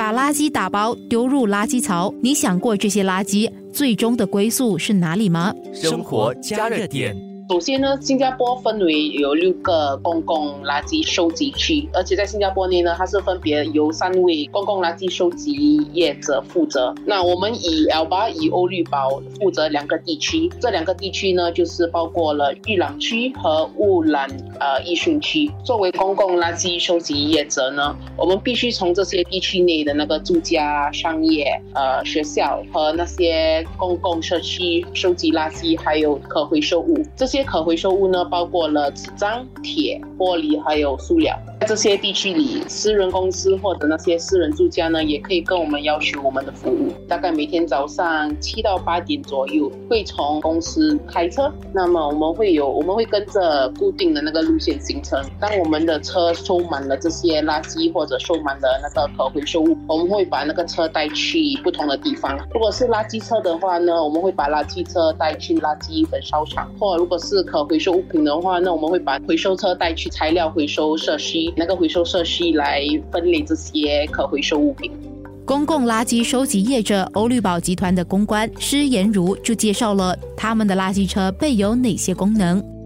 把垃圾打包丢入垃圾槽。你想过这些垃圾最终的归宿是哪里吗？生活加热点。首先呢，新加坡分为有六个公共垃圾收集区，而且在新加坡内呢，它是分别由三位公共垃圾收集业者负责。那我们以 L 八以欧绿宝负责两个地区，这两个地区呢，就是包括了玉朗区和乌兰呃易顺区。作为公共垃圾收集业者呢，我们必须从这些地区内的那个住家、商业、呃学校和那些公共社区收集垃圾，还有可回收物这些。可回收物呢，包括了纸张、铁、玻璃，还有塑料。在这些地区里，私人公司或者那些私人住家呢，也可以跟我们要求我们的服务。大概每天早上七到八点左右，会从公司开车。那么我们会有，我们会跟着固定的那个路线行程。当我们的车收满了这些垃圾或者收满了那个可回收物，我们会把那个车带去不同的地方。如果是垃圾车的话呢，我们会把垃圾车带去垃圾焚烧厂；或如果是可回收物品的话，那我们会把回收车带去材料回收设施。那个回收设施来分类这些可回收物品。公共垃圾收集业者欧绿宝集团的公关施延如就介绍了他们的垃圾车备有哪些功能。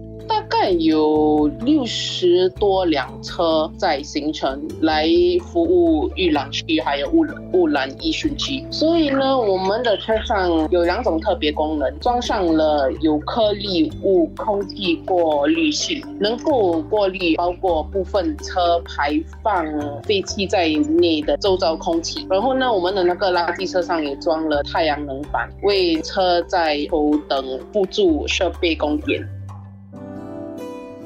有六十多辆车在行程来服务玉朗区，还有乌乌兰艺术区。所以呢，我们的车上有两种特别功能，装上了有颗粒物空气过滤器，能够过滤包括部分车排放废气在内的周遭空气。然后呢，我们的那个垃圾车上也装了太阳能板，为车载头等辅助设备供电。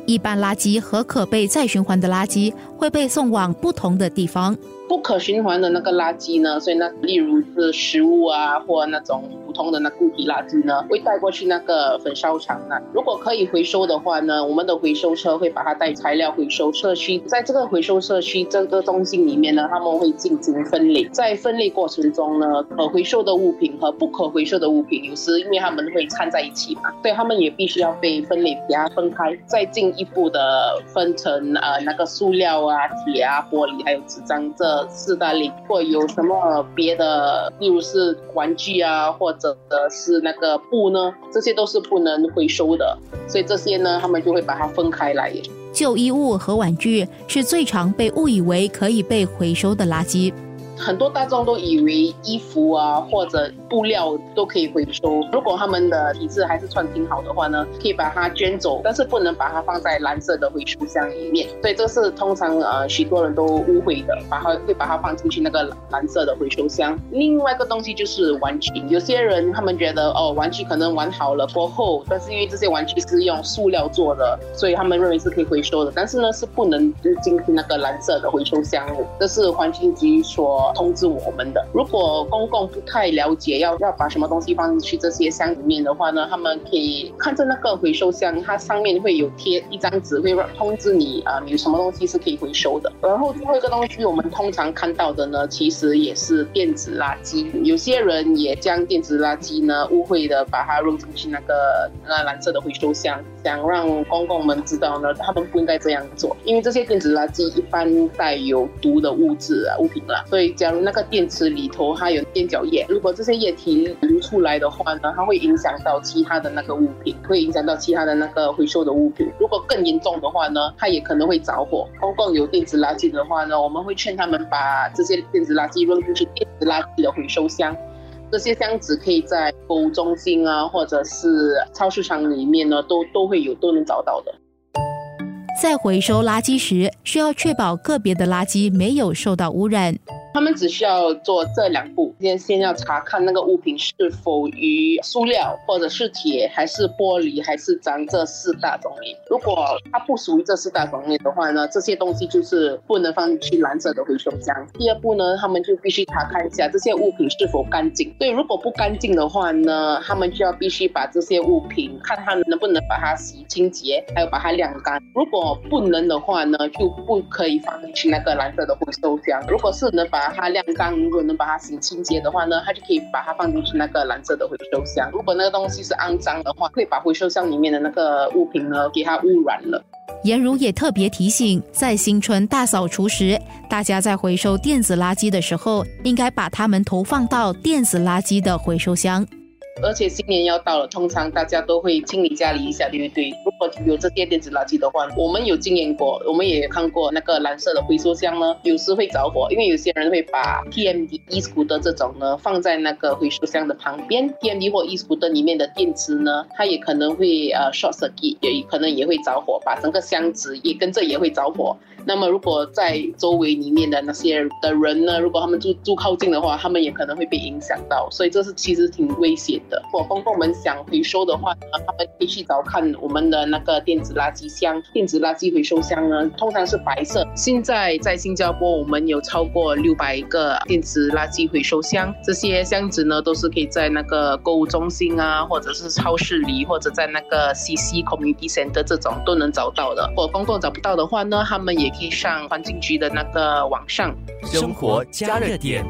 一般垃圾和可被再循环的垃圾会被送往不同的地方。不可循环的那个垃圾呢？所以那例如是食物啊，或那种普通的那固体垃圾呢，会带过去那个焚烧厂那。如果可以回收的话呢，我们的回收车会把它带材料回收社区，在这个回收社区这个中心里面呢，他们会进行分类。在分类过程中呢，可回收的物品和不可回收的物品，有时因为他们会掺在一起嘛，所以他们也必须要被分类，给它分开，再进一步的分成呃那个塑料啊、铁啊、玻璃还有纸张这。四大类，或有什么别的，例如是玩具啊，或者是那个布呢？这些都是不能回收的，所以这些呢，他们就会把它分开来。旧衣物和玩具是最常被误以为可以被回收的垃圾。很多大众都以为衣服啊或者布料都可以回收，如果他们的体质还是穿挺好的话呢，可以把它捐走，但是不能把它放在蓝色的回收箱里面。所以这是通常呃许多人都误会的，把它会把它放进去那个蓝色的回收箱。另外一个东西就是玩具，有些人他们觉得哦玩具可能玩好了过后，但是因为这些玩具是用塑料做的，所以他们认为是可以回收的，但是呢是不能就进去那个蓝色的回收箱的。这是环境局所。通知我们的，如果公共不太了解要要把什么东西放进去这些箱里面的话呢，他们可以看着那个回收箱，它上面会有贴一张纸，会通知你啊，有什么东西是可以回收的。然后最后一个东西，我们通常看到的呢，其实也是电子垃圾。有些人也将电子垃圾呢误会的把它扔进去那个那蓝色的回收箱，想让公共们知道呢，他们不应该这样做，因为这些电子垃圾一般带有毒的物质啊物品啦，所以。假如那个电池里头它有电角液，如果这些液体流出来的话呢，它会影响到其他的那个物品，会影响到其他的那个回收的物品。如果更严重的话呢，它也可能会着火。公共有电子垃圾的话呢，我们会劝他们把这些电子垃圾扔进去电子垃圾的回收箱。这些箱子可以在购物中心啊，或者是超市场里面呢，都都会有，都能找到的。在回收垃圾时，需要确保个别的垃圾没有受到污染。他们只需要做这两步，先先要查看那个物品是否与塑料或者是铁还是玻璃还是脏这四大种类。如果它不属于这四大种类的话呢，这些东西就是不能放进去蓝色的回收箱。第二步呢，他们就必须查看一下这些物品是否干净。对，如果不干净的话呢，他们就要必须把这些物品看他能不能把它洗清洁，还有把它晾干。如果不能的话呢，就不可以放进去那个蓝色的回收箱。如果是能把它晾干，如果能把它洗清洁的话呢，它就可以把它放进去那个蓝色的回收箱。如果那个东西是肮脏的话，会把回收箱里面的那个物品呢给它污染了。颜如也特别提醒，在新春大扫除时，大家在回收电子垃圾的时候，应该把它们投放到电子垃圾的回收箱。而且新年要到了，通常大家都会清理家里一下，对不对？如果有这些电子垃圾的话，我们有经验过，我们也看过那个蓝色的回收箱呢，有时会着火，因为有些人会把 TMD、e s c o o t 这种呢放在那个回收箱的旁边，TMD 或 e s c o o t 里面的电池呢，它也可能会呃 short circuit，也可能也会着火，把整个箱子也跟着也会着火。那么，如果在周围里面的那些的人呢，如果他们住住靠近的话，他们也可能会被影响到，所以这是其实挺危险的。如果公众们想回收的话呢，他们可以去找看我们的那个电子垃圾箱、电子垃圾回收箱呢，通常是白色。现在在新加坡，我们有超过六百个电子垃圾回收箱，这些箱子呢，都是可以在那个购物中心啊，或者是超市里，或者在那个 CC Community Center 这种都能找到的。如果公众找不到的话呢，他们也。可以上环境局的那个网上，生活加热点。